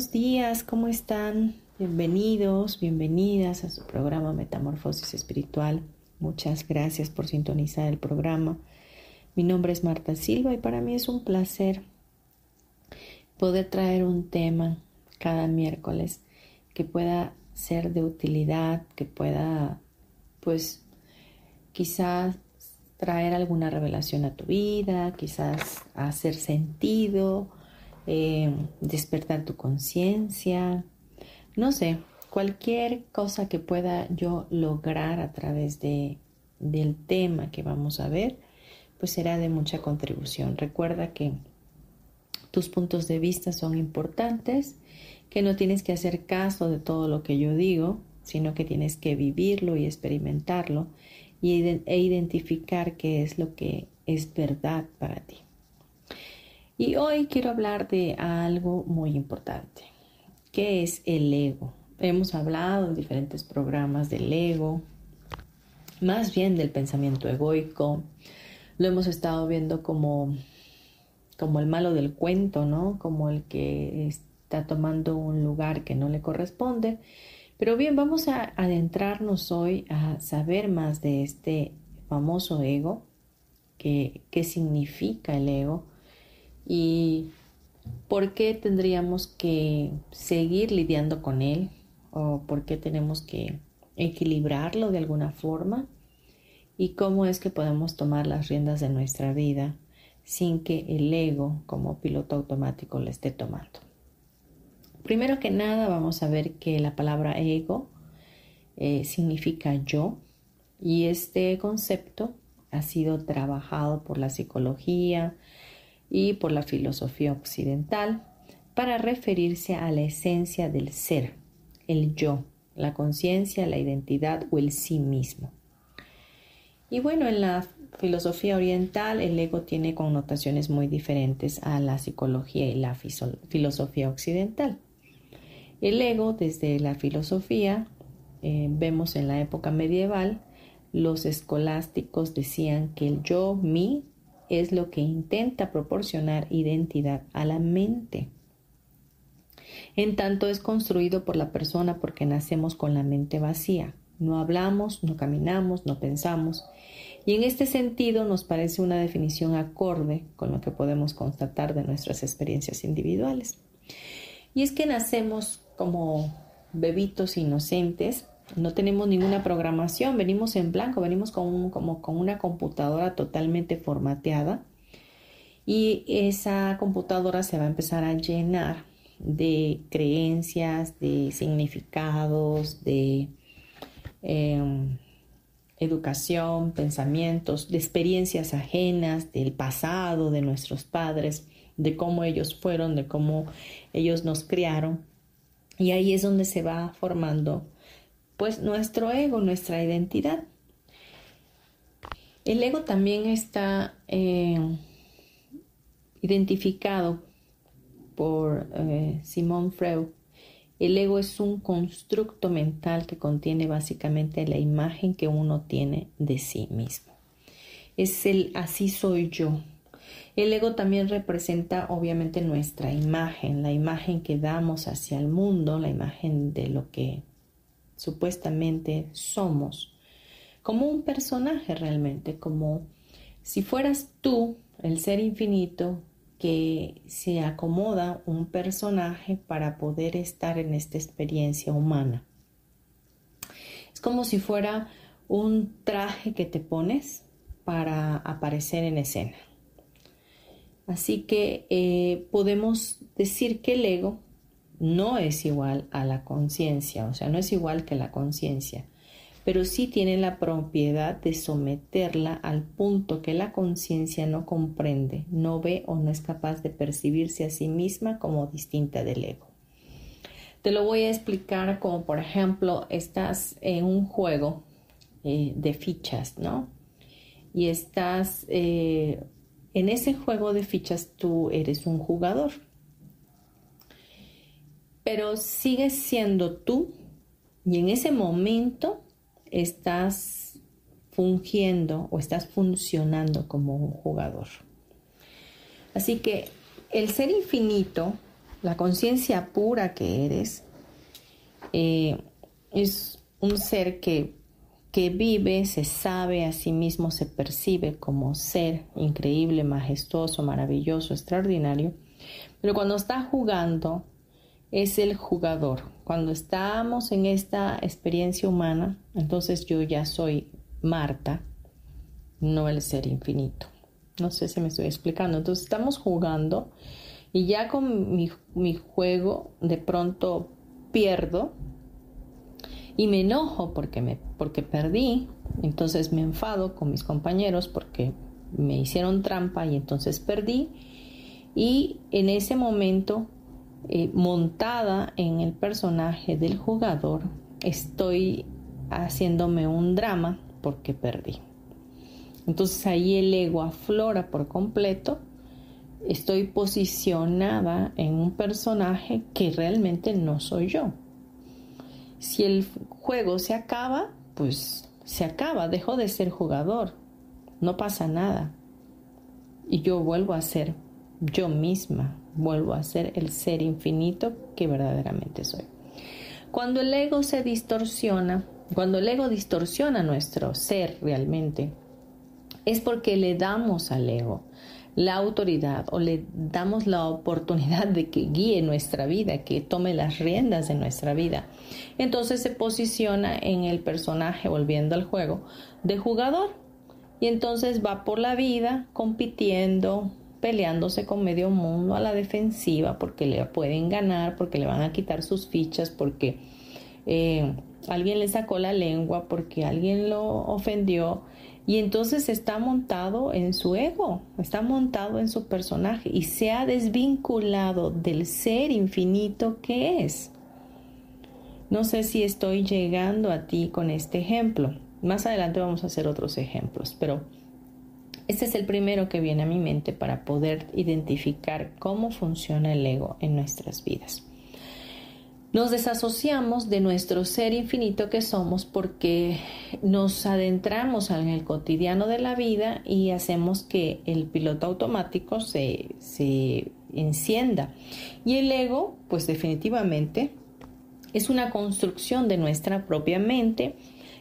Buenos días, ¿cómo están? Bienvenidos, bienvenidas a su programa Metamorfosis Espiritual. Muchas gracias por sintonizar el programa. Mi nombre es Marta Silva y para mí es un placer poder traer un tema cada miércoles que pueda ser de utilidad, que pueda, pues, quizás traer alguna revelación a tu vida, quizás hacer sentido eh, despertar tu conciencia, no sé, cualquier cosa que pueda yo lograr a través de, del tema que vamos a ver, pues será de mucha contribución. Recuerda que tus puntos de vista son importantes, que no tienes que hacer caso de todo lo que yo digo, sino que tienes que vivirlo y experimentarlo e identificar qué es lo que es verdad para ti. Y hoy quiero hablar de algo muy importante, que es el ego. Hemos hablado en diferentes programas del ego, más bien del pensamiento egoico. Lo hemos estado viendo como, como el malo del cuento, ¿no? Como el que está tomando un lugar que no le corresponde. Pero bien, vamos a adentrarnos hoy a saber más de este famoso ego, qué significa el ego, y por qué tendríamos que seguir lidiando con él o por qué tenemos que equilibrarlo de alguna forma y cómo es que podemos tomar las riendas de nuestra vida sin que el ego como piloto automático le esté tomando. Primero que nada vamos a ver que la palabra ego eh, significa yo y este concepto ha sido trabajado por la psicología, y por la filosofía occidental para referirse a la esencia del ser, el yo, la conciencia, la identidad o el sí mismo. Y bueno, en la filosofía oriental el ego tiene connotaciones muy diferentes a la psicología y la filosofía occidental. El ego, desde la filosofía, eh, vemos en la época medieval, los escolásticos decían que el yo, mí, es lo que intenta proporcionar identidad a la mente. En tanto es construido por la persona porque nacemos con la mente vacía. No hablamos, no caminamos, no pensamos. Y en este sentido nos parece una definición acorde con lo que podemos constatar de nuestras experiencias individuales. Y es que nacemos como bebitos inocentes, no tenemos ninguna programación, venimos en blanco, venimos con, como con una computadora totalmente formateada y esa computadora se va a empezar a llenar de creencias, de significados, de em, educación, pensamientos, de experiencias ajenas, del pasado, de nuestros padres, de cómo ellos fueron, de cómo ellos nos criaron. Y ahí es donde se va formando pues nuestro ego, nuestra identidad. El ego también está eh, identificado por eh, Simón Freud. El ego es un constructo mental que contiene básicamente la imagen que uno tiene de sí mismo. Es el así soy yo. El ego también representa obviamente nuestra imagen, la imagen que damos hacia el mundo, la imagen de lo que supuestamente somos, como un personaje realmente, como si fueras tú, el ser infinito, que se acomoda un personaje para poder estar en esta experiencia humana. Es como si fuera un traje que te pones para aparecer en escena. Así que eh, podemos decir que el ego no es igual a la conciencia, o sea, no es igual que la conciencia, pero sí tiene la propiedad de someterla al punto que la conciencia no comprende, no ve o no es capaz de percibirse a sí misma como distinta del ego. Te lo voy a explicar como por ejemplo estás en un juego eh, de fichas, ¿no? Y estás eh, en ese juego de fichas, tú eres un jugador, pero sigues siendo tú y en ese momento estás fungiendo o estás funcionando como un jugador. Así que el ser infinito, la conciencia pura que eres, eh, es un ser que, que vive, se sabe a sí mismo, se percibe como ser increíble, majestuoso, maravilloso, extraordinario. Pero cuando está jugando, es el jugador. Cuando estamos en esta experiencia humana, entonces yo ya soy Marta, no el ser infinito. No sé si me estoy explicando. Entonces estamos jugando y ya con mi, mi juego de pronto pierdo y me enojo porque, me, porque perdí. Entonces me enfado con mis compañeros porque me hicieron trampa y entonces perdí. Y en ese momento eh, montada en el personaje del jugador, estoy haciéndome un drama porque perdí. Entonces ahí el ego aflora por completo. Estoy posicionada en un personaje que realmente no soy yo. Si el juego se acaba, pues se acaba, dejo de ser jugador. No pasa nada. Y yo vuelvo a ser yo misma, vuelvo a ser el ser infinito que verdaderamente soy. Cuando el ego se distorsiona, cuando el ego distorsiona nuestro ser realmente, es porque le damos al ego la autoridad o le damos la oportunidad de que guíe nuestra vida, que tome las riendas de nuestra vida. Entonces se posiciona en el personaje, volviendo al juego, de jugador. Y entonces va por la vida compitiendo, peleándose con medio mundo a la defensiva porque le pueden ganar, porque le van a quitar sus fichas, porque eh, alguien le sacó la lengua, porque alguien lo ofendió. Y entonces está montado en su ego, está montado en su personaje y se ha desvinculado del ser infinito que es. No sé si estoy llegando a ti con este ejemplo. Más adelante vamos a hacer otros ejemplos, pero este es el primero que viene a mi mente para poder identificar cómo funciona el ego en nuestras vidas. Nos desasociamos de nuestro ser infinito que somos porque nos adentramos en el cotidiano de la vida y hacemos que el piloto automático se, se encienda. Y el ego, pues definitivamente, es una construcción de nuestra propia mente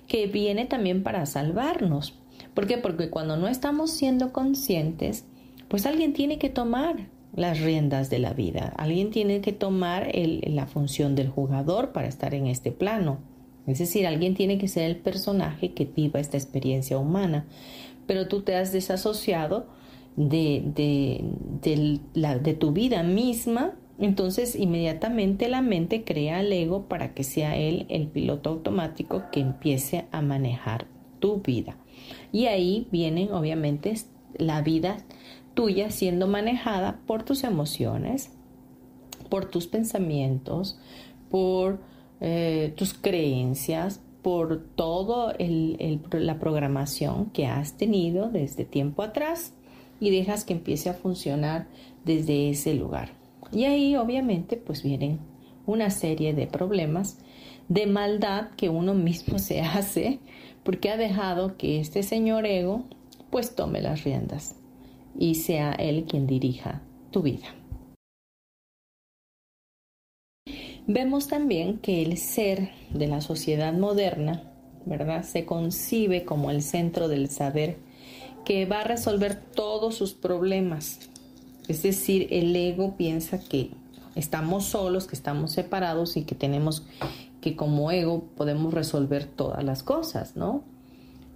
que viene también para salvarnos, ¿Por qué? Porque cuando no estamos siendo conscientes, pues alguien tiene que tomar las riendas de la vida, alguien tiene que tomar la función del jugador para estar en este plano. Es decir, alguien tiene que ser el personaje que viva esta experiencia humana, pero tú te has desasociado de, de, de tu vida misma entonces inmediatamente la mente crea al ego para que sea él el piloto automático que empiece a manejar tu vida. Y ahí viene obviamente la vida tuya siendo manejada por tus emociones, por tus pensamientos, por eh, tus creencias, por toda la programación que has tenido desde tiempo atrás y dejas que empiece a funcionar desde ese lugar. Y ahí obviamente pues vienen una serie de problemas de maldad que uno mismo se hace porque ha dejado que este señor ego pues tome las riendas y sea él quien dirija tu vida. Vemos también que el ser de la sociedad moderna, ¿verdad? Se concibe como el centro del saber que va a resolver todos sus problemas. Es decir, el ego piensa que estamos solos, que estamos separados y que tenemos que como ego podemos resolver todas las cosas, ¿no?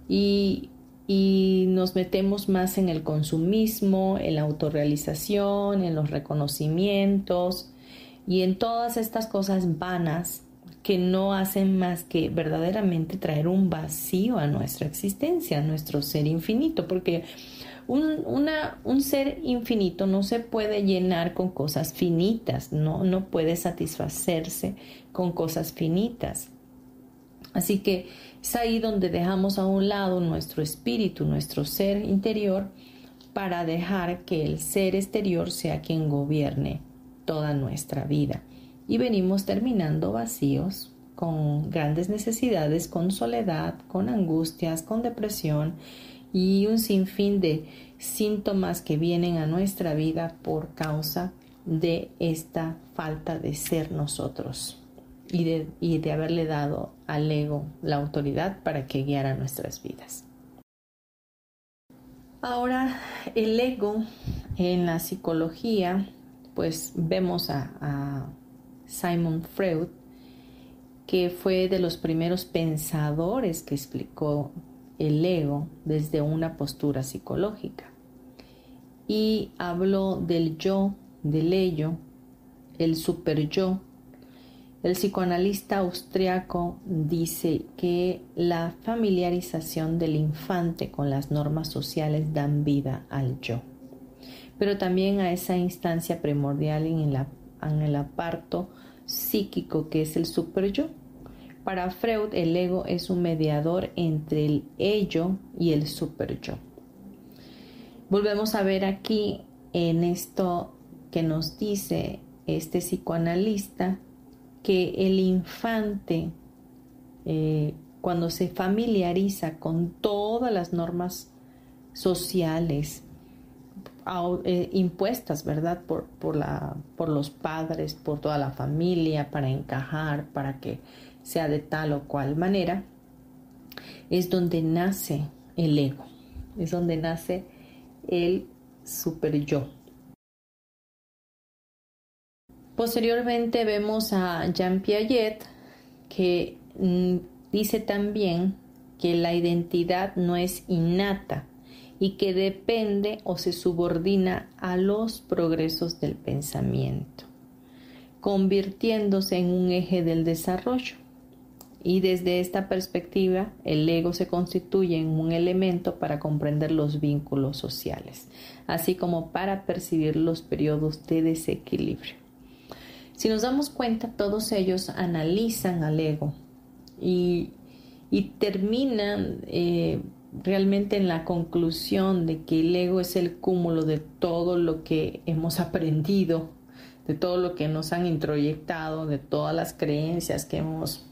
Y, y nos metemos más en el consumismo, en la autorrealización, en los reconocimientos y en todas estas cosas vanas que no hacen más que verdaderamente traer un vacío a nuestra existencia, a nuestro ser infinito, porque un, un, ser infinito no se puede llenar con cosas finitas, no, no puede satisfacerse con cosas finitas. Así que es ahí donde dejamos a un lado nuestro espíritu, nuestro ser interior, para dejar que el ser exterior sea quien gobierne toda nuestra vida. Y venimos terminando vacíos, con grandes necesidades, con soledad, con angustias, con depresión y un sinfín de síntomas que vienen a nuestra vida por causa de esta falta de ser nosotros y de, y de haberle dado al ego la autoridad para que guiara nuestras vidas. Ahora, el ego en la psicología, pues vemos a, a Simon Freud, que fue de los primeros pensadores que explicó el ego desde una postura psicológica. Y habló del yo, del ello, el super yo. El psicoanalista austriaco dice que la familiarización del infante con las normas sociales dan vida al yo, pero también a esa instancia primordial en, en el aparto psíquico que es el super yo para Freud, el ego es un mediador entre el ello y el super yo. Volvemos a ver aquí en esto que nos dice este psicoanalista que el infante, eh, cuando se familiariza con todas las normas sociales eh, impuestas, ¿verdad? Por, por, la, por los padres, por toda la familia, para encajar, para que sea de tal o cual manera, es donde nace el ego, es donde nace el super yo. Posteriormente vemos a Jean Piaget que mm, dice también que la identidad no es innata y que depende o se subordina a los progresos del pensamiento, convirtiéndose en un eje del desarrollo. Y desde esta perspectiva, el ego se constituye en un elemento para comprender los vínculos sociales, así como para percibir los periodos de desequilibrio. Si nos damos cuenta, todos ellos analizan al ego y, terminan eh, realmente en la conclusión de que el ego es el cúmulo de todo lo que hemos aprendido, de todo lo que nos han introyectado, de todas las creencias que hemos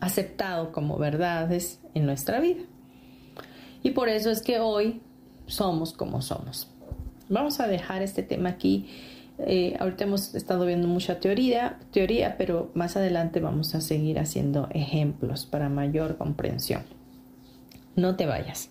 aceptado como verdades en nuestra vida. Y por eso es que hoy somos como somos. Vamos a dejar este tema aquí. Eh, ahorita hemos estado viendo mucha teoría, teoría, pero más adelante vamos a seguir haciendo ejemplos para mayor comprensión. No te vayas.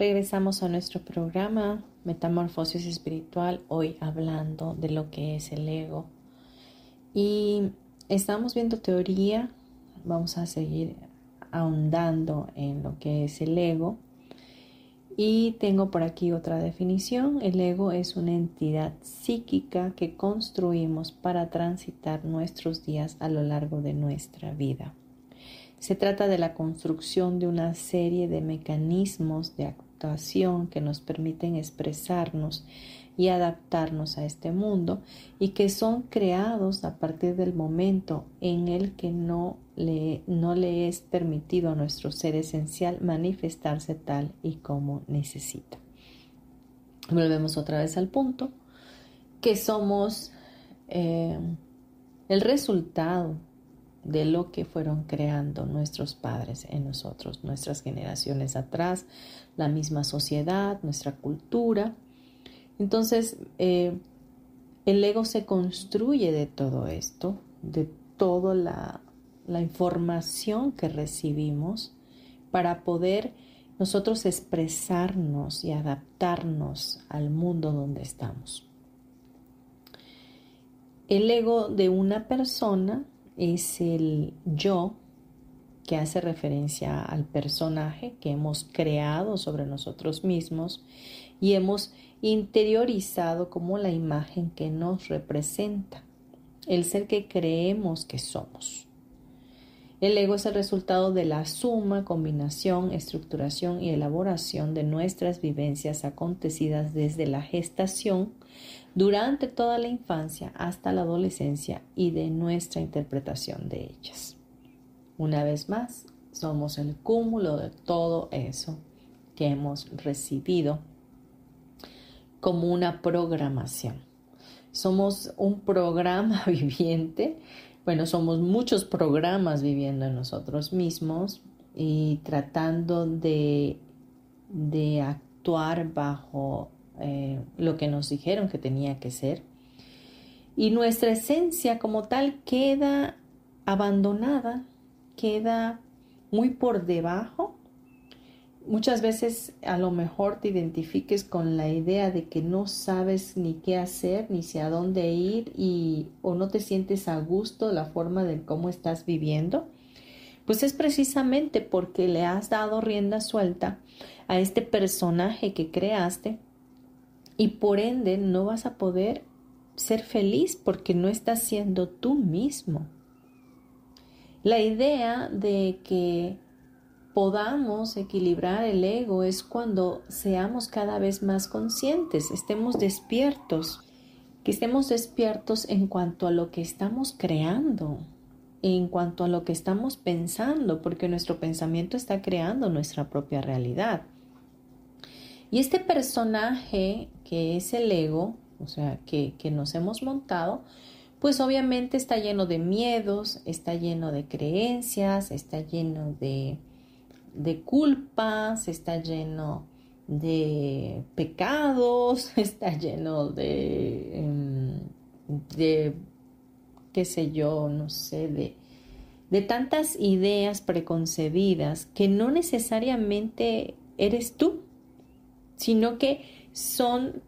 Regresamos a nuestro programa Metamorfosis Espiritual, hoy hablando de lo que es el ego. Y estamos viendo teoría, vamos a seguir ahondando en lo que es el ego. Y tengo por aquí otra definición. El ego es una entidad psíquica que construimos para transitar nuestros días a lo largo de nuestra vida. Se trata de la construcción de una serie de mecanismos de que nos permiten expresarnos y adaptarnos a este mundo y que son creados a partir del momento en el que no le, no le es permitido a nuestro ser esencial manifestarse tal y como necesita. Volvemos otra vez al punto que somos eh, el resultado de lo que fueron creando nuestros padres en nosotros, nuestras generaciones atrás, la misma sociedad, nuestra cultura. Entonces, eh, el ego se construye de todo esto, de toda la, la información que recibimos para poder nosotros expresarnos y adaptarnos al mundo donde estamos. El ego de una persona es el yo que hace referencia al personaje que hemos creado sobre nosotros mismos y hemos interiorizado como la imagen que nos representa, el ser que creemos que somos. El ego es el resultado de la suma, combinación, estructuración y elaboración de nuestras vivencias acontecidas desde la gestación durante toda la infancia hasta la adolescencia y de nuestra interpretación de ellas. Una vez más, somos el cúmulo de todo eso que hemos recibido como una programación. Somos un programa viviente, bueno, somos muchos programas viviendo en nosotros mismos y tratando de, de actuar bajo eh, lo que nos dijeron que tenía que ser. Y nuestra esencia como tal queda abandonada, queda muy por debajo. Muchas veces a lo mejor te identifiques con la idea de que no sabes ni qué hacer, ni hacia dónde ir y o no te sientes a gusto la forma de cómo estás viviendo. Pues es precisamente porque le has dado rienda suelta a este personaje que creaste y por ende no vas a poder ser feliz porque no estás siendo tú mismo. La idea de que podamos equilibrar el ego es cuando seamos cada vez más conscientes, estemos despiertos, que estemos despiertos en cuanto a lo que estamos creando, en cuanto a lo que estamos pensando, porque nuestro pensamiento está creando nuestra propia realidad. Y este personaje que es el ego, o sea, que, nos hemos montado, pues obviamente está lleno de miedos, está lleno de creencias, está lleno de, de culpas, está lleno de pecados, está lleno de, em, de qué sé yo, no sé, de, de tantas ideas preconcebidas que no necesariamente eres tú sino que son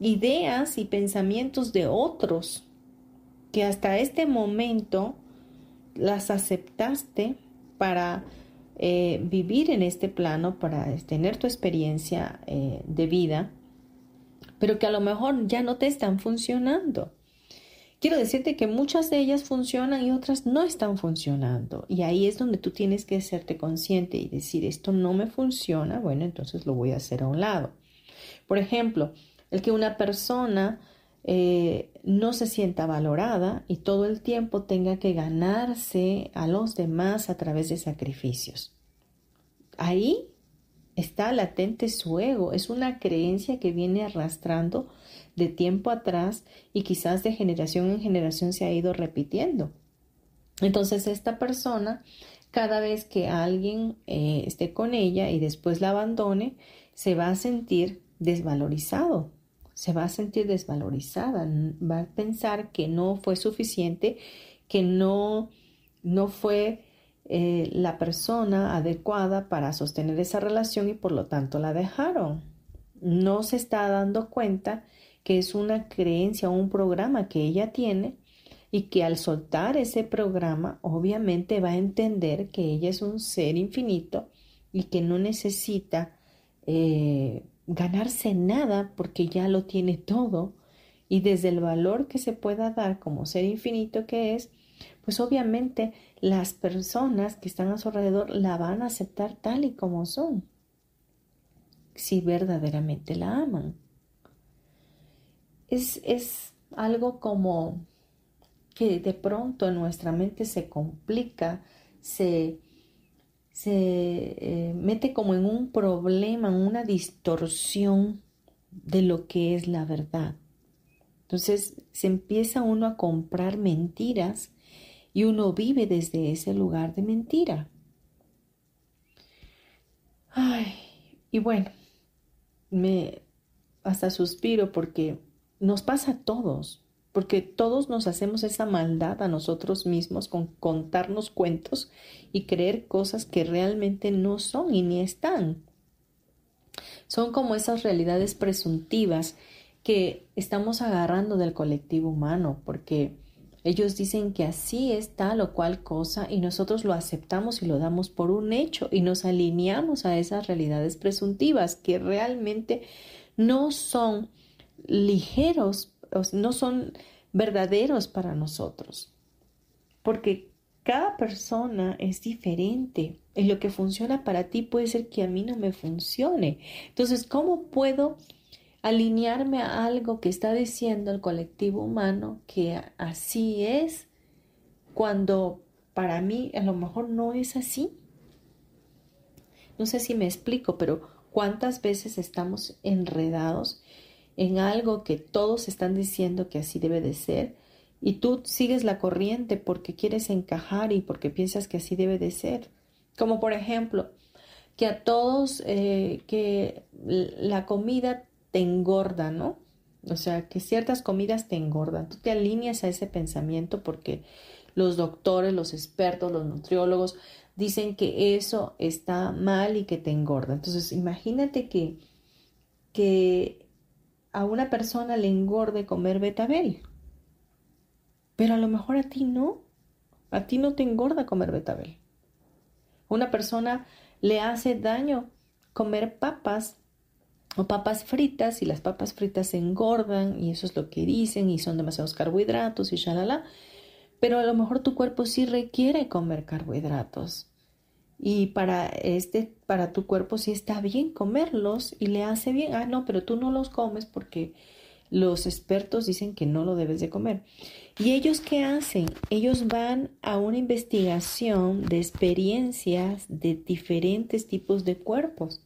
ideas y pensamientos de otros que hasta este momento las aceptaste para eh, vivir en este plano, para tener tu experiencia eh, de vida, pero que a lo mejor ya no te están funcionando. Quiero decirte que muchas de ellas funcionan y otras no están funcionando. Y ahí es donde tú tienes que hacerte consciente y decir, esto no me funciona, bueno, entonces lo voy a hacer a un lado. Por ejemplo, el que una persona eh, no se sienta valorada y todo el tiempo tenga que ganarse a los demás a través de sacrificios. ahí está latente su ego, es una creencia que viene arrastrando de tiempo atrás y quizás de generación en generación se ha ido repitiendo. Entonces esta persona, cada vez que alguien eh, esté con ella y después la abandone, se va a sentir desvalorizado, se va a sentir desvalorizada, va a pensar que no fue suficiente, que no, no fue eh, la persona adecuada para sostener esa relación y por lo tanto la dejaron. No se está dando cuenta que es una creencia o un programa que ella tiene y que al soltar ese programa obviamente va a entender que ella es un ser infinito y que no necesita eh, ganarse nada porque ya lo tiene todo y desde el valor que se pueda dar como ser infinito que es, pues obviamente las personas que están a su alrededor la van a aceptar tal y como son, si verdaderamente la aman. Es, es algo como que de pronto en nuestra mente se complica, se, se eh, mete como en un problema, en una distorsión de lo que es la verdad. Entonces se empieza uno a comprar mentiras y uno vive desde ese lugar de mentira. Ay, y bueno, me hasta suspiro porque nos pasa a todos, porque todos nos hacemos esa maldad a nosotros mismos con contarnos cuentos y creer cosas que realmente no son y ni están. Son como esas realidades presuntivas que estamos agarrando del colectivo humano, porque ellos dicen que así es tal o cual cosa y nosotros lo aceptamos y lo damos por un hecho y nos alineamos a esas realidades presuntivas que realmente no son ligeros, no son verdaderos para nosotros. Porque cada persona es diferente y lo que funciona para ti puede ser que a mí no me funcione. Entonces, ¿cómo puedo alinearme a algo que está diciendo el colectivo humano que así es cuando para mí a lo mejor no es así. No sé si me explico, pero cuántas veces estamos enredados en algo que todos están diciendo que así debe de ser y tú sigues la corriente porque quieres encajar y porque piensas que así debe de ser. Como por ejemplo, que a todos, eh, que la comida te engorda, ¿no? O sea, que ciertas comidas te engordan. Tú te alineas a ese pensamiento porque los doctores, los expertos, los nutriólogos dicen que eso está mal y que te engorda. Entonces, imagínate que, que a una persona le engorde comer betabel, pero a lo mejor a ti no. A ti no te engorda comer betabel. Una persona le hace daño comer papas o papas fritas y las papas fritas se engordan y eso es lo que dicen y son demasiados carbohidratos y shalala. Pero a lo mejor tu cuerpo sí requiere comer carbohidratos. Y para este, para tu cuerpo sí está bien comerlos y le hace bien. Ah, no, pero tú no los comes porque los expertos dicen que no lo debes de comer. ¿Y ellos qué hacen? Ellos van a una investigación de experiencias de diferentes tipos de cuerpos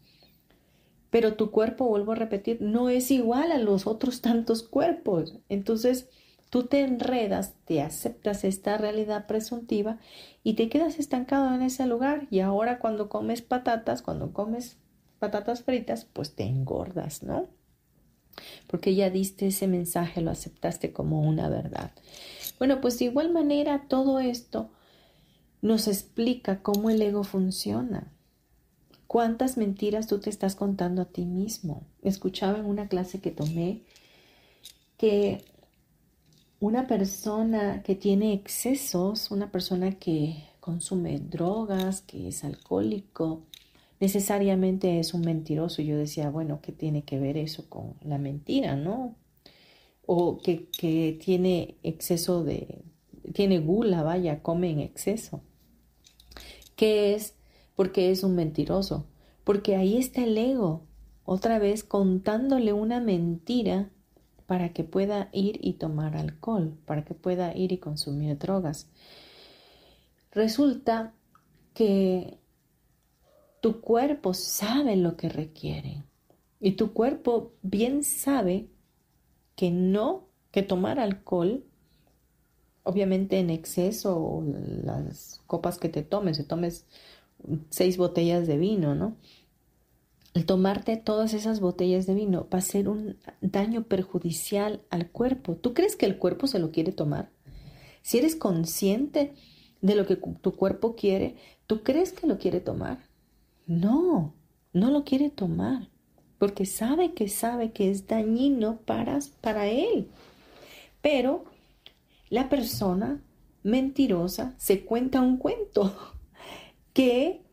pero tu cuerpo, vuelvo a repetir, no es igual a los otros tantos cuerpos. Entonces, tú te enredas, te aceptas esta realidad presuntiva y te quedas estancado en ese lugar. Y ahora cuando comes patatas, cuando comes patatas fritas, pues te engordas, ¿no? Porque ya diste ese mensaje, lo aceptaste como una verdad. Bueno, pues de igual manera todo esto nos explica cómo el ego funciona. ¿Cuántas mentiras tú te estás contando a ti mismo? Escuchaba en una clase que tomé que una persona que tiene excesos, una persona que consume drogas, que es alcohólico, necesariamente es un mentiroso. Yo decía, bueno, ¿qué tiene que ver eso con la mentira, no? O que, que tiene exceso de, tiene gula, vaya, come en exceso. ¿Qué es porque es un mentiroso, porque ahí está el ego, otra vez contándole una mentira para que pueda ir y tomar alcohol, para que pueda ir y consumir drogas. Resulta que tu cuerpo sabe lo que requiere. Y tu cuerpo bien sabe que no, que tomar alcohol, obviamente en exceso, o las copas que te tomes, si tomes seis botellas de vino, ¿no? El tomarte todas esas botellas de vino va a ser un daño perjudicial al cuerpo. ¿Tú crees que el cuerpo se lo quiere tomar? Si eres consciente de lo que tu cuerpo quiere, ¿tú crees que lo quiere tomar? No, no lo quiere tomar, porque sabe que sabe que es dañino para, para él. Pero la persona mentirosa se cuenta un cuento que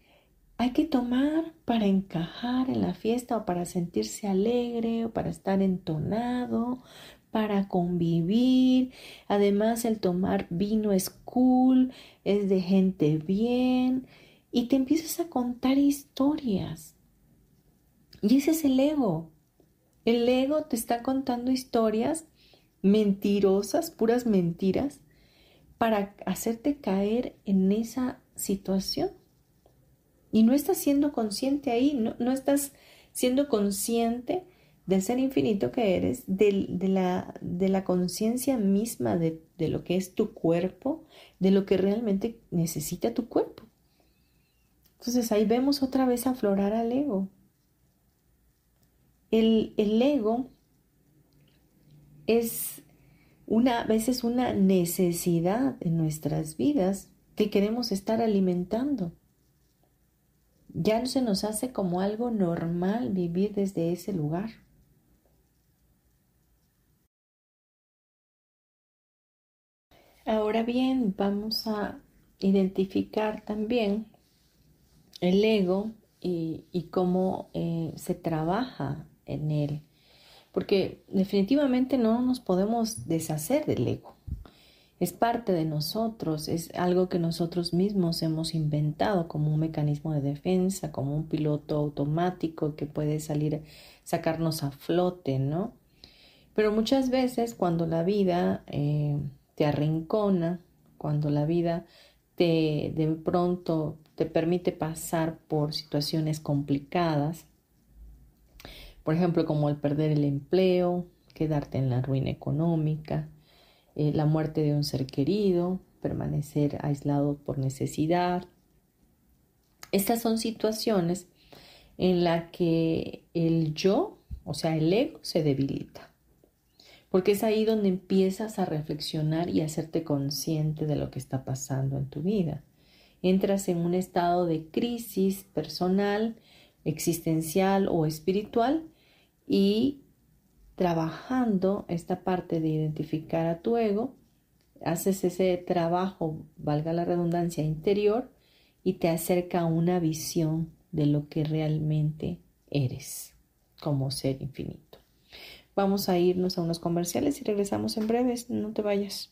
hay que tomar para encajar en la fiesta o para sentirse alegre o para estar entonado, para convivir. Además, el tomar vino es cool, es de gente bien y te empiezas a contar historias. Y ese es el ego. El ego te está contando historias mentirosas, puras mentiras, para hacerte caer en esa situación. Y no estás siendo consciente ahí, no, estás siendo consciente del ser infinito que eres, de, la, de la conciencia misma de, de lo que es tu cuerpo, de lo que realmente necesita tu cuerpo. Entonces ahí vemos otra vez aflorar al ego. El, el ego es una, a veces una necesidad en nuestras vidas que queremos estar alimentando. Ya no se nos hace como algo normal vivir desde ese lugar. Ahora bien, vamos a identificar también el ego y, cómo eh, se trabaja en él. Porque definitivamente no nos podemos deshacer del ego. Es parte de nosotros, es algo que nosotros mismos hemos inventado como un mecanismo de defensa, como un piloto automático que puede salir, sacarnos a flote, ¿no? Pero muchas veces cuando la vida eh, te arrincona, cuando la vida te de pronto te permite pasar por situaciones complicadas, por ejemplo, como el perder el empleo, quedarte en la ruina económica, eh, la muerte de un ser querido, permanecer aislado por necesidad. Estas son situaciones en las que el yo, o sea, el ego, se debilita. Porque es ahí donde empiezas a reflexionar y a hacerte consciente de lo que está pasando en tu vida entras en un estado de crisis personal, existencial o espiritual y trabajando esta parte de identificar a tu ego, haces ese trabajo, valga la redundancia, interior y te acerca a una visión de lo que realmente eres como ser infinito. Vamos a irnos a unos comerciales y regresamos en breves, no te vayas.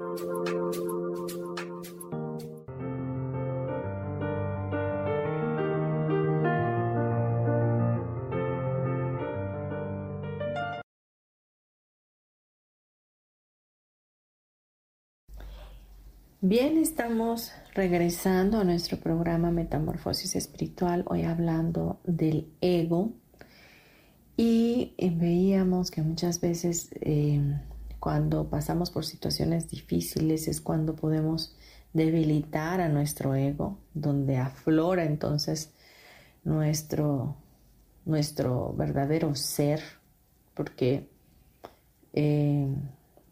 Bien, estamos regresando a nuestro programa Metamorfosis Espiritual, hoy hablando del ego. Y eh, veíamos que muchas veces eh, cuando pasamos por situaciones difíciles es cuando podemos debilitar a nuestro ego, donde aflora entonces nuestro, nuestro verdadero ser, porque eh,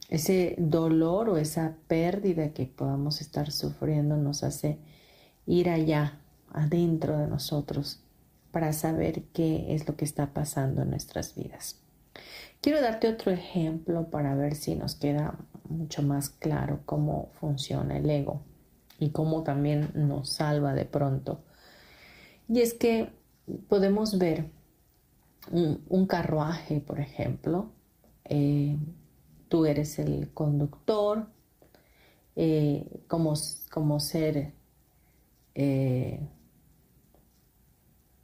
ese dolor o esa pérdida que podamos estar sufriendo nos hace ir allá, adentro de nosotros, para saber qué es lo que está pasando en nuestras vidas. Quiero darte otro ejemplo para ver si nos queda mucho más claro cómo funciona el ego y cómo también nos salva de pronto. Y es que podemos ver un, carruaje, por ejemplo, eh, tú eres el conductor, eh, como, como, ser eh,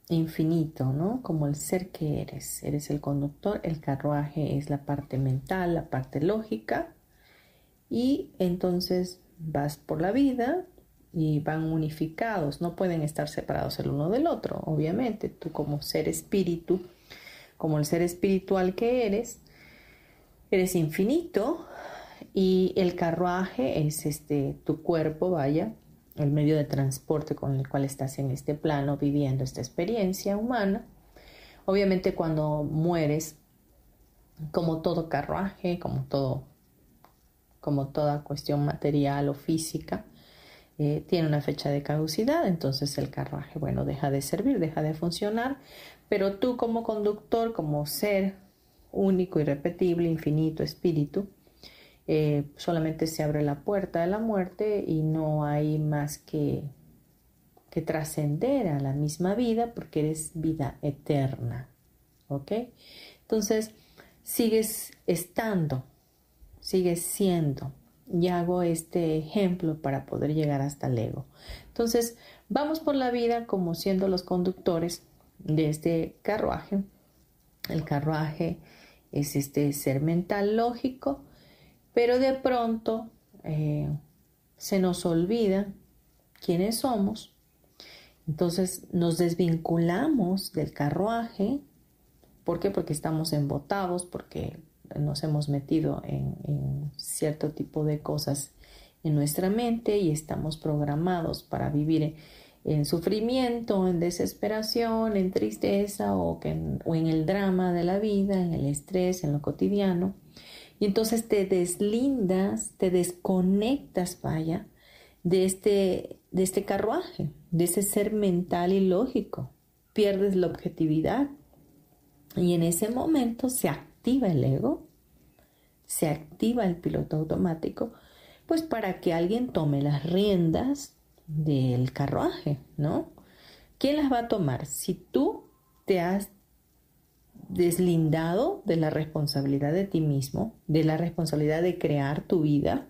infinito, ¿no? Como el ser que eres. Eres el conductor, el carruaje es la parte mental, la parte lógica, y entonces vas por la vida y van unificados, no pueden estar separados el uno del otro, obviamente. Tú como ser espíritu, como el ser espiritual que eres, eres infinito y el carruaje es este tu cuerpo, vaya, el medio de transporte con el cual estás en este plano viviendo esta experiencia humana. Obviamente cuando mueres, como todo carruaje, como todo como toda cuestión material o física, eh, tiene una fecha de caducidad, entonces el carruaje, bueno, deja de servir, deja de funcionar, pero tú como conductor, como ser único, irrepetible, infinito, espíritu, eh, solamente se abre la puerta de la muerte y no hay más que, que trascender a la misma vida porque eres vida eterna. ¿Ok? Entonces, sigues estando, sigues siendo. Y hago este ejemplo para poder llegar hasta el ego. Entonces, vamos por la vida como siendo los conductores de este carruaje. El carruaje es este ser mental lógico, pero de pronto eh, se nos olvida quiénes somos, entonces nos desvinculamos del carruaje, ¿por qué? Porque estamos embotados, porque nos hemos metido en, en cierto tipo de cosas en nuestra mente y estamos programados para vivir en sufrimiento, en desesperación, en tristeza o, en, o en el drama de la vida, en el estrés, en lo cotidiano. Y entonces te deslindas, te desconectas, vaya, de este, de este carruaje, de ese ser mental y lógico. Pierdes la objetividad. Y en ese momento se activa el ego, se activa el piloto automático, pues para que alguien tome las riendas del carruaje, ¿no? ¿Quién las va a tomar? Si tú te has deslindado de la responsabilidad de ti mismo, de la responsabilidad de crear tu vida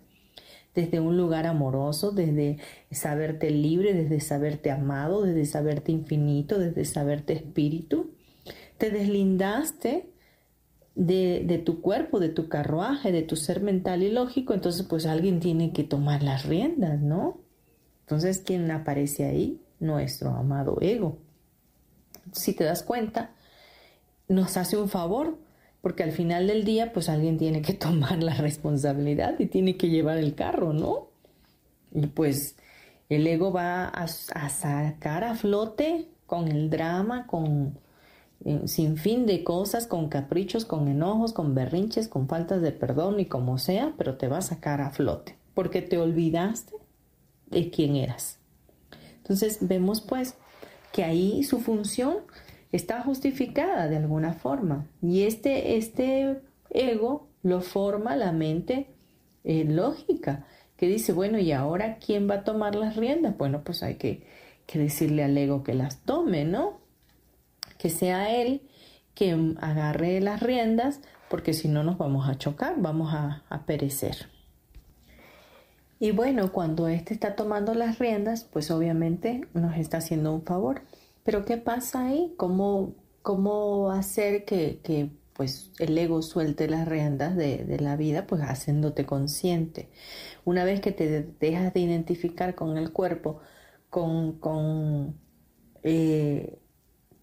desde un lugar amoroso, desde saberte libre, desde saberte amado, desde saberte infinito, desde saberte espíritu. Te deslindaste de, tu cuerpo, de tu carruaje, de tu ser mental y lógico, entonces pues alguien tiene que tomar las riendas, ¿no? Entonces, ¿quién aparece ahí? Nuestro amado ego. Si te das cuenta, nos hace un favor, porque al final del día, pues alguien tiene que tomar la responsabilidad y tiene que llevar el carro, ¿no? Y pues el ego va a, sacar a flote con el drama, con eh, sin fin de cosas, con caprichos, con enojos, con berrinches, con faltas de perdón y como sea, pero te va a sacar a flote, porque te olvidaste de quién eras. Entonces vemos pues que ahí su función está justificada de alguna forma y este, este ego lo forma la mente eh, lógica que dice, bueno, ¿y ahora quién va a tomar las riendas? Bueno, pues hay que, decirle al ego que las tome, ¿no? Que sea él quien agarre las riendas, porque si no nos vamos a chocar, vamos a perecer. Y bueno, cuando éste está tomando las riendas, pues obviamente nos está haciendo un favor. Pero ¿qué pasa ahí? ¿Cómo, cómo hacer que, pues el ego suelte las riendas de, la vida, pues haciéndote consciente. Una vez que te dejas de identificar con el cuerpo, con, con, eh,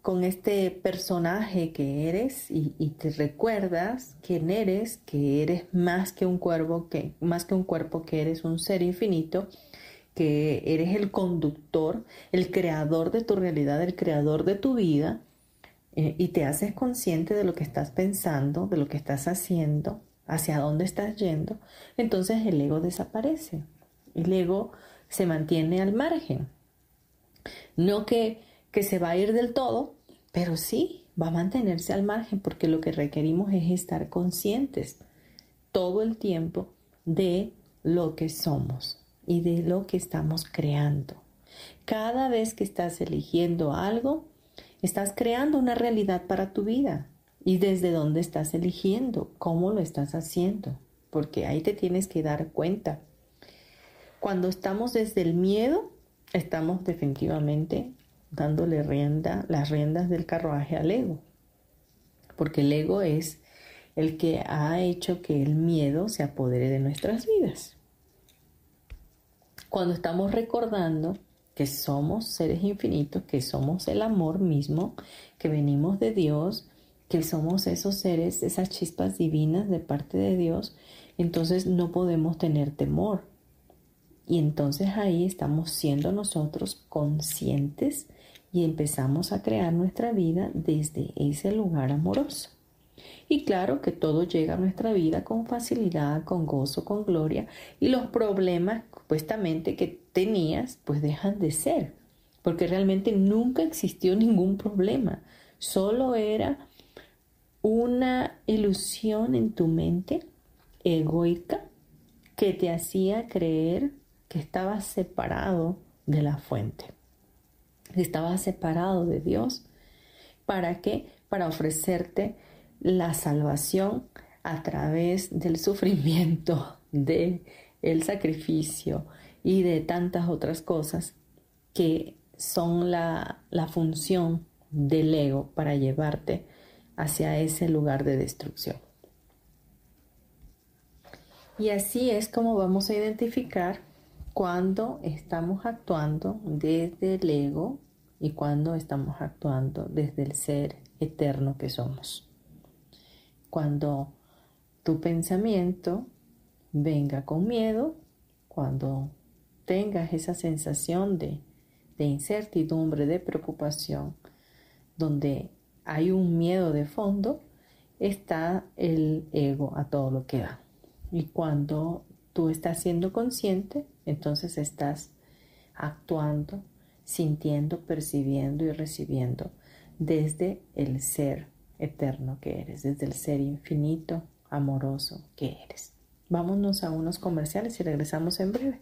con este personaje que eres y, te recuerdas quién eres, que eres más que un cuerpo, que, más que un cuerpo, que eres un ser infinito, que eres el conductor, el creador de tu realidad, el creador de tu vida, eh, y te haces consciente de lo que estás pensando, de lo que estás haciendo, hacia dónde estás yendo, entonces el ego desaparece. El ego se mantiene al margen. No que, que se va a ir del todo, pero sí va a mantenerse al margen porque lo que requerimos es estar conscientes todo el tiempo de lo que somos y de lo que estamos creando. Cada vez que estás eligiendo algo, Estás creando una realidad para tu vida. ¿Y desde dónde estás eligiendo? ¿Cómo lo estás haciendo? Porque ahí te tienes que dar cuenta. Cuando estamos desde el miedo, estamos definitivamente dándole rienda, las riendas del carruaje al ego. Porque el ego es el que ha hecho que el miedo se apodere de nuestras vidas. Cuando estamos recordando que somos seres infinitos, que somos el amor mismo, que venimos de Dios, que somos esos seres, esas chispas divinas de parte de Dios, entonces no podemos tener temor. Y entonces ahí estamos siendo nosotros conscientes y empezamos a crear nuestra vida desde ese lugar amoroso. Y claro que todo llega a nuestra vida con facilidad, con gozo, con gloria, y los problemas supuestamente que tenías, pues dejan de ser, porque realmente nunca existió ningún problema, solo era una ilusión en tu mente egoica que te hacía creer que estabas separado de la fuente, que estabas separado de Dios. ¿Para qué? Para ofrecerte la salvación a través del sufrimiento, de el sacrificio y de tantas otras cosas que son la, la función del ego para llevarte hacia ese lugar de destrucción. Y así es como vamos a identificar cuando estamos actuando desde el ego y cuando estamos actuando desde el ser eterno que somos cuando tu pensamiento venga con miedo, cuando tengas esa sensación de, incertidumbre, de preocupación, donde hay un miedo de fondo, está el ego a todo lo que da. Y cuando tú estás siendo consciente, entonces estás actuando, sintiendo, percibiendo y recibiendo desde el ser eterno que eres, desde el ser infinito, amoroso que eres. Vámonos a unos comerciales y regresamos en breve.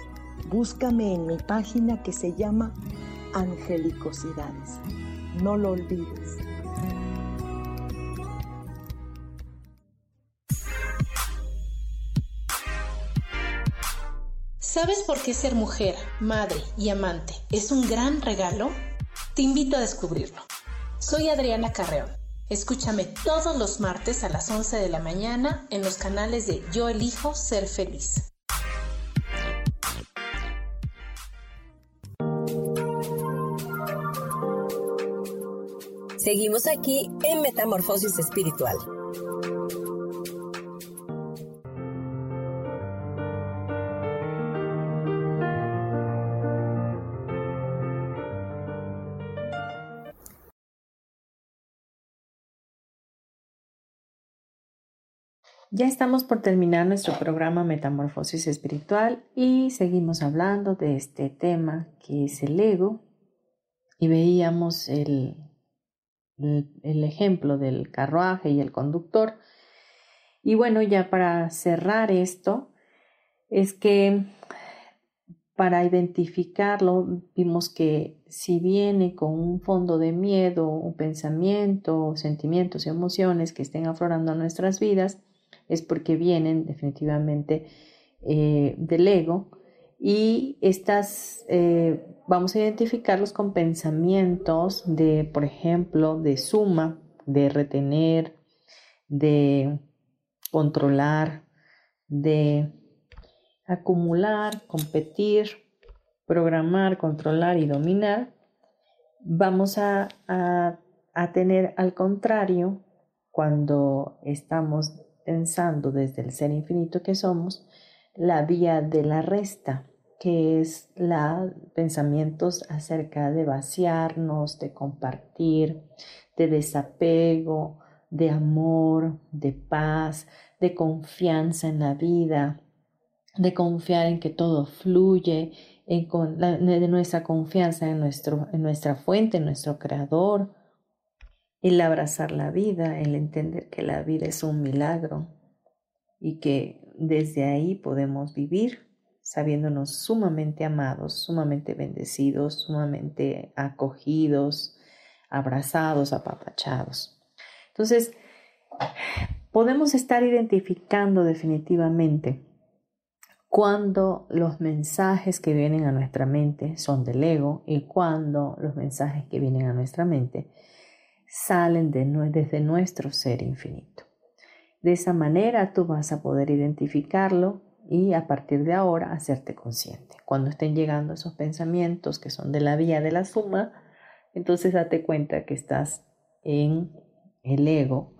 Búscame en mi página que se llama Angelicosidades. No lo olvides. ¿Sabes por qué ser mujer, madre y amante es un gran regalo? Te invito a descubrirlo. Soy Adriana Carreón. Escúchame todos los martes a las 11 de la mañana en los canales de Yo elijo ser feliz. Seguimos aquí en Metamorfosis Espiritual. Ya estamos por terminar nuestro programa Metamorfosis Espiritual y seguimos hablando de este tema que es el ego y veíamos el, el, ejemplo del carruaje y el conductor. Y bueno, ya para cerrar esto, es que para identificarlo vimos que si viene con un fondo de miedo, un pensamiento, sentimientos y emociones que estén aflorando nuestras vidas, es porque vienen definitivamente eh, del ego y estas eh, vamos a identificarlos con pensamientos de, por ejemplo, de suma, de retener, de controlar, de acumular, competir, programar, controlar y dominar, vamos a, a tener al contrario cuando estamos pensando desde el ser infinito que somos, la vía de la resta, que es la pensamientos acerca de vaciarnos, de compartir, de desapego, de amor, de paz, de confianza en la vida, de confiar en que todo fluye, en de nuestra confianza en, nuestro, en nuestra fuente, en nuestro creador, el abrazar la vida, el entender que la vida es un milagro y que desde ahí podemos vivir sabiéndonos sumamente amados, sumamente bendecidos, sumamente acogidos, abrazados, apapachados. Entonces, podemos estar identificando definitivamente cuando los mensajes que vienen a nuestra mente son del ego y cuando los mensajes que vienen a nuestra mente salen de, desde nuestro ser infinito. De esa manera tú vas a poder identificarlo y a partir de ahora hacerte consciente. Cuando estén llegando esos pensamientos que son de la vía de la suma, entonces date cuenta que estás en el ego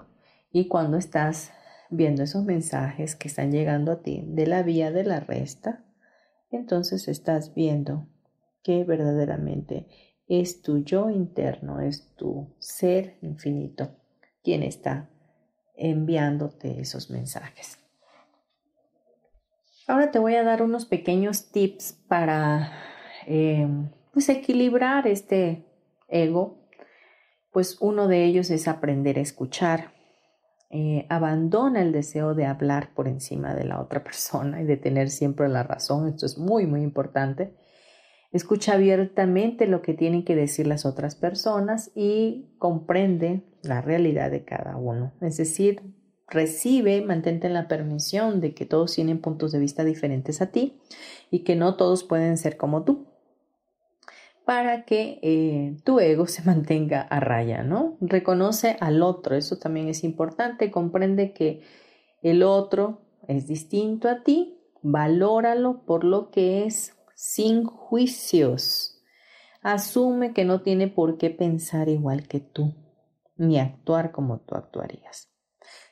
y cuando estás viendo esos mensajes que están llegando a ti de la vía de la resta, entonces estás viendo que verdaderamente es tu yo interno, es tu ser infinito quien está enviándote esos mensajes. Ahora te voy a dar unos pequeños tips para eh, pues equilibrar este ego. Pues uno de ellos es aprender a escuchar. Eh, abandona el deseo de hablar por encima de la otra persona y de tener siempre la razón. Esto es muy, muy importante. Escucha abiertamente lo que tienen que decir las otras personas y comprende la realidad de cada uno. Es decir, recibe, mantente en la permisión de que todos tienen puntos de vista diferentes a ti y que no todos pueden ser como tú para que eh, tu ego se mantenga a raya, ¿no? Reconoce al otro, eso también es importante, comprende que el otro es distinto a ti, valóralo por lo que es, sin juicios. Asume que no tiene por qué pensar igual que tú, ni actuar como tú actuarías.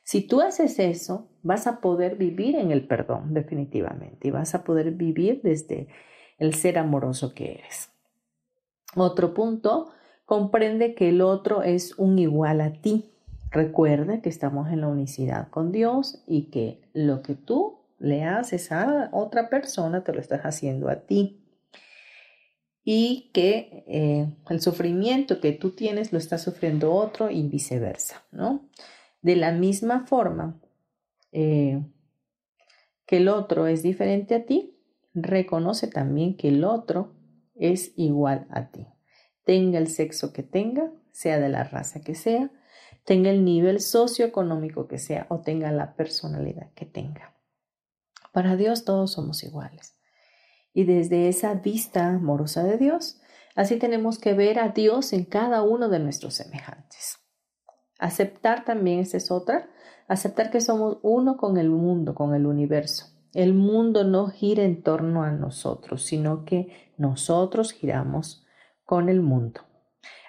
Si tú haces eso, vas a poder vivir en el perdón definitivamente y vas a poder vivir desde el ser amoroso que eres. Otro punto, comprende que el otro es un igual a ti. Recuerda que estamos en la unicidad con Dios y que lo que tú le haces a otra persona, te lo estás haciendo a ti. Y que eh, el sufrimiento que tú tienes lo está sufriendo otro y viceversa, ¿no? De la misma forma eh, que el otro es diferente a ti, reconoce también que el otro es igual a ti. Tenga el sexo que tenga, sea de la raza que sea, tenga el nivel socioeconómico que sea o tenga la personalidad que tenga. Para Dios todos somos iguales. Y desde esa vista amorosa de Dios, así tenemos que ver a Dios en cada uno de nuestros semejantes. Aceptar también, esta es otra, aceptar que somos uno con el mundo, con el universo. El mundo no gira en torno a nosotros, sino que nosotros giramos con el mundo.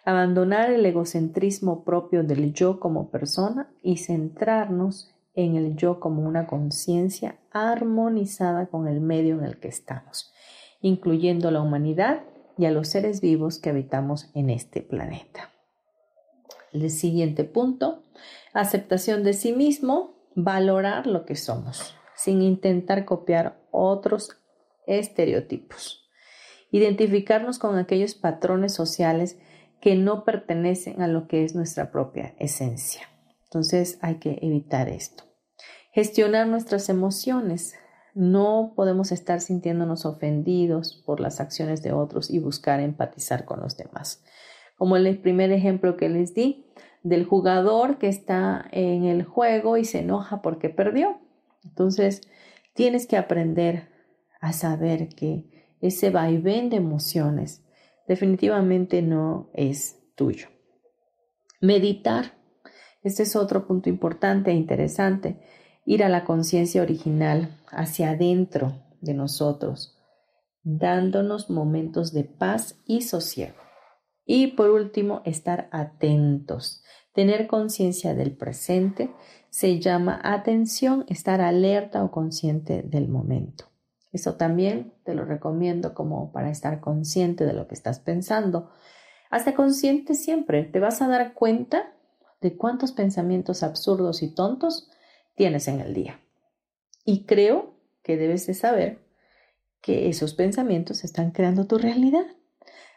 Abandonar el egocentrismo propio del yo como persona y centrarnos en el yo como una conciencia armonizada con el medio en el que estamos, incluyendo la humanidad y a los seres vivos que habitamos en este planeta. El siguiente punto, aceptación de sí mismo, valorar lo que somos, sin intentar copiar otros estereotipos. Identificarnos con aquellos patrones sociales que no pertenecen a lo que es nuestra propia esencia. Entonces hay que evitar esto. Gestionar nuestras emociones. No podemos estar sintiéndonos ofendidos por las acciones de otros y buscar empatizar con los demás. Como el primer ejemplo que les di del jugador que está en el juego y se enoja porque perdió. Entonces, tienes que aprender a saber que ese vaivén de emociones definitivamente no es tuyo. Meditar. Este es otro punto importante e interesante. Ir a la conciencia original, hacia adentro de nosotros, dándonos momentos de paz y sosiego. Y por último, estar atentos. Tener conciencia del presente se llama atención, estar alerta o consciente del momento. Eso también te lo recomiendo como para estar consciente de lo que estás pensando. Hasta consciente siempre, te vas a dar cuenta de cuántos pensamientos absurdos y tontos tienes en el día. Y creo que debes de saber que esos pensamientos están creando tu realidad.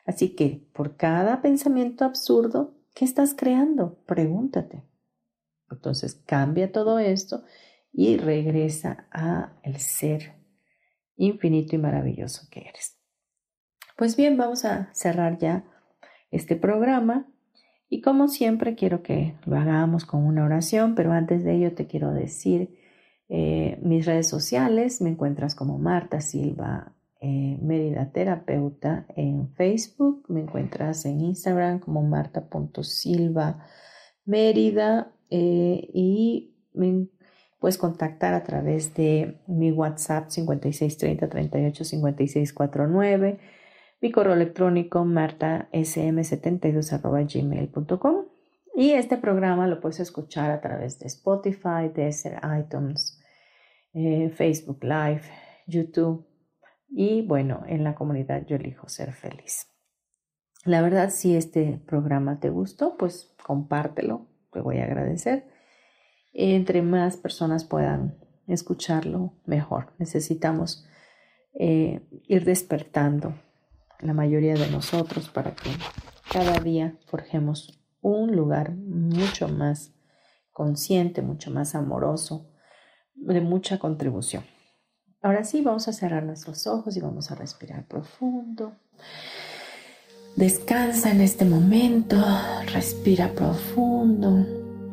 Así que por cada pensamiento absurdo, ¿qué estás creando? Pregúntate. Entonces cambia todo esto y regresa a el ser infinito y maravilloso que eres. Pues bien, vamos a cerrar ya este programa y como siempre quiero que lo hagamos con una oración, pero antes de ello te quiero decir eh, mis redes sociales, me encuentras como Marta Silva eh, Mérida Terapeuta en Facebook, me encuentras en Instagram como marta.silva Mérida eh, y me puedes contactar a través de mi WhatsApp 5630 38 5649, mi correo electrónico martasm72 gmail.com y este programa lo puedes escuchar a través de Spotify, Deezer, iTunes, eh, Facebook Live, YouTube y bueno, en la comunidad yo elijo ser feliz. La verdad, si este programa te gustó, pues compártelo, te voy a agradecer entre más personas puedan escucharlo, mejor. Necesitamos eh, ir despertando la mayoría de nosotros para que cada día forjemos un lugar mucho más consciente, mucho más amoroso, de mucha contribución. Ahora sí, vamos a cerrar nuestros ojos y vamos a respirar profundo. Descansa en este momento, respira profundo.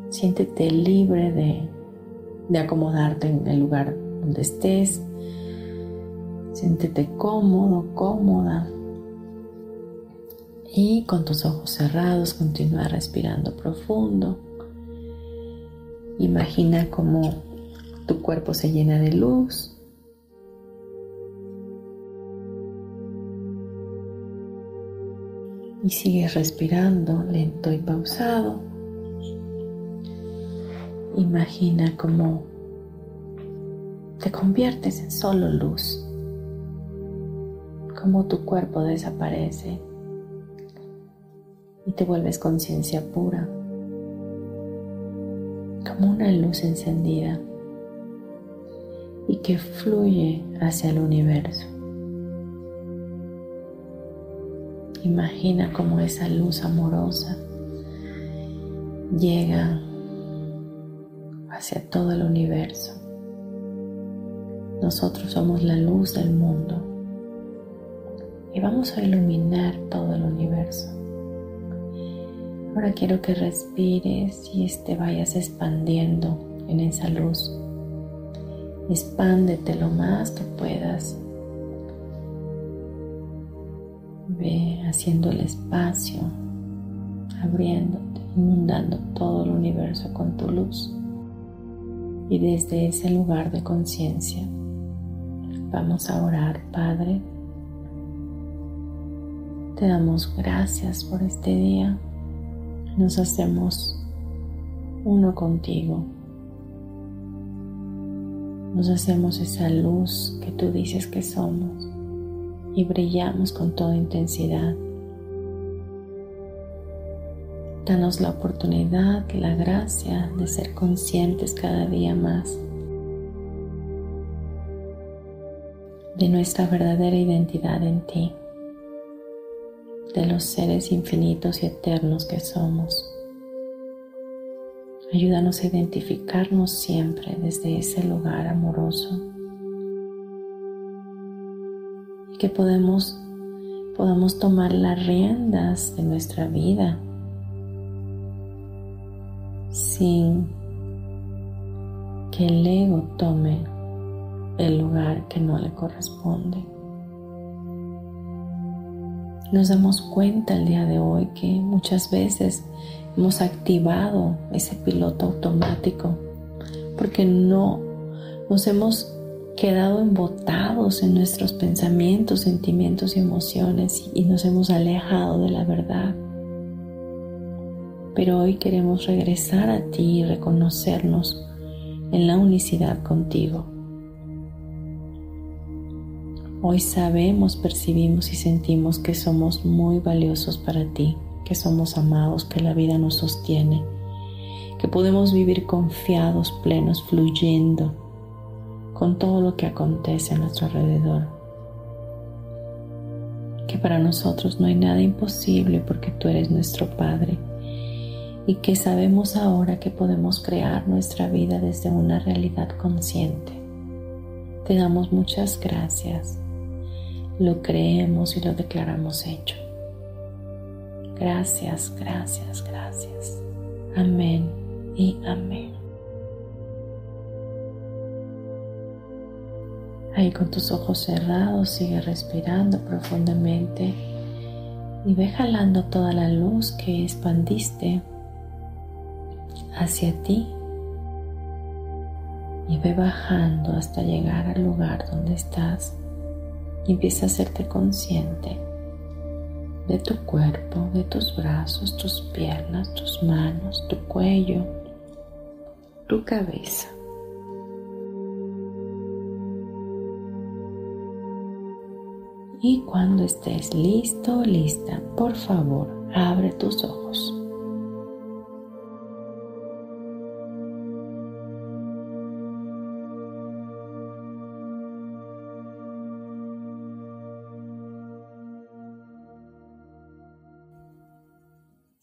Siéntete libre de, acomodarte en el lugar donde estés. Siéntete cómodo, cómoda. Y con tus ojos cerrados continúa respirando profundo. Imagina cómo tu cuerpo se llena de luz. Y sigues respirando lento y pausado. Imagina cómo te conviertes en solo luz, cómo tu cuerpo desaparece y te vuelves conciencia pura, como una luz encendida y que fluye hacia el universo. Imagina cómo esa luz amorosa llega hacia todo el universo. Nosotros somos la luz del mundo y vamos a iluminar todo el universo. Ahora quiero que respires y te vayas expandiendo en esa luz. Expándete lo más que puedas. Haciendo el espacio, abriéndote, inundando todo el universo con tu luz y desde ese lugar de conciencia vamos a orar, Padre. Te damos gracias por este día. Nos hacemos uno contigo. Nos hacemos esa luz que tú dices que somos y brillamos con toda intensidad. Danos la oportunidad, la gracia de ser conscientes cada día más de nuestra verdadera identidad en ti, de los seres infinitos y eternos que somos. Ayúdanos a identificarnos siempre desde ese lugar amoroso que podemos, podamos tomar las riendas de nuestra vida sin que el ego tome el lugar que no le corresponde. Nos damos cuenta el día de hoy que muchas veces hemos activado ese piloto automático porque no nos hemos quedado embotados en nuestros pensamientos, sentimientos y emociones y nos hemos alejado de la verdad. Pero hoy queremos regresar a ti y reconocernos en la unicidad contigo. Hoy sabemos, percibimos y sentimos que somos muy valiosos para ti, que somos amados, que la vida nos sostiene, que podemos vivir confiados, plenos, fluyendo con todo lo que acontece a nuestro alrededor. Que para nosotros no hay nada imposible porque tú eres nuestro Padre y que sabemos ahora que podemos crear nuestra vida desde una realidad consciente. Te damos muchas gracias lo creemos y lo declaramos hecho. Gracias, gracias, gracias. Amén y amén. Ahí con tus ojos cerrados sigue respirando profundamente y ve jalando toda la luz que expandiste hacia ti y ve bajando hasta llegar al lugar donde estás y empieza a hacerte consciente de tu cuerpo, de tus brazos, tus piernas, tus manos, tu cuello, tu cabeza. Y cuando estés listo lista, por favor, abre tus ojos.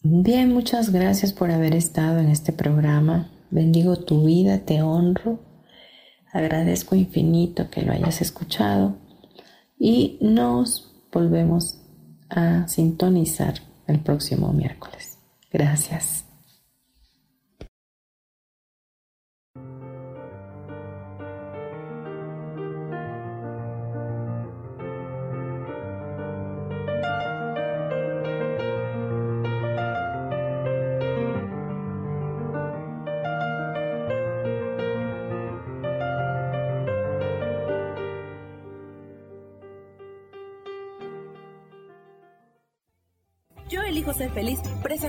Bien, muchas gracias por haber estado en este programa. Bendigo tu vida, te honro. Agradezco infinito que lo hayas escuchado y nos volvemos a sintonizar el próximo miércoles. Gracias.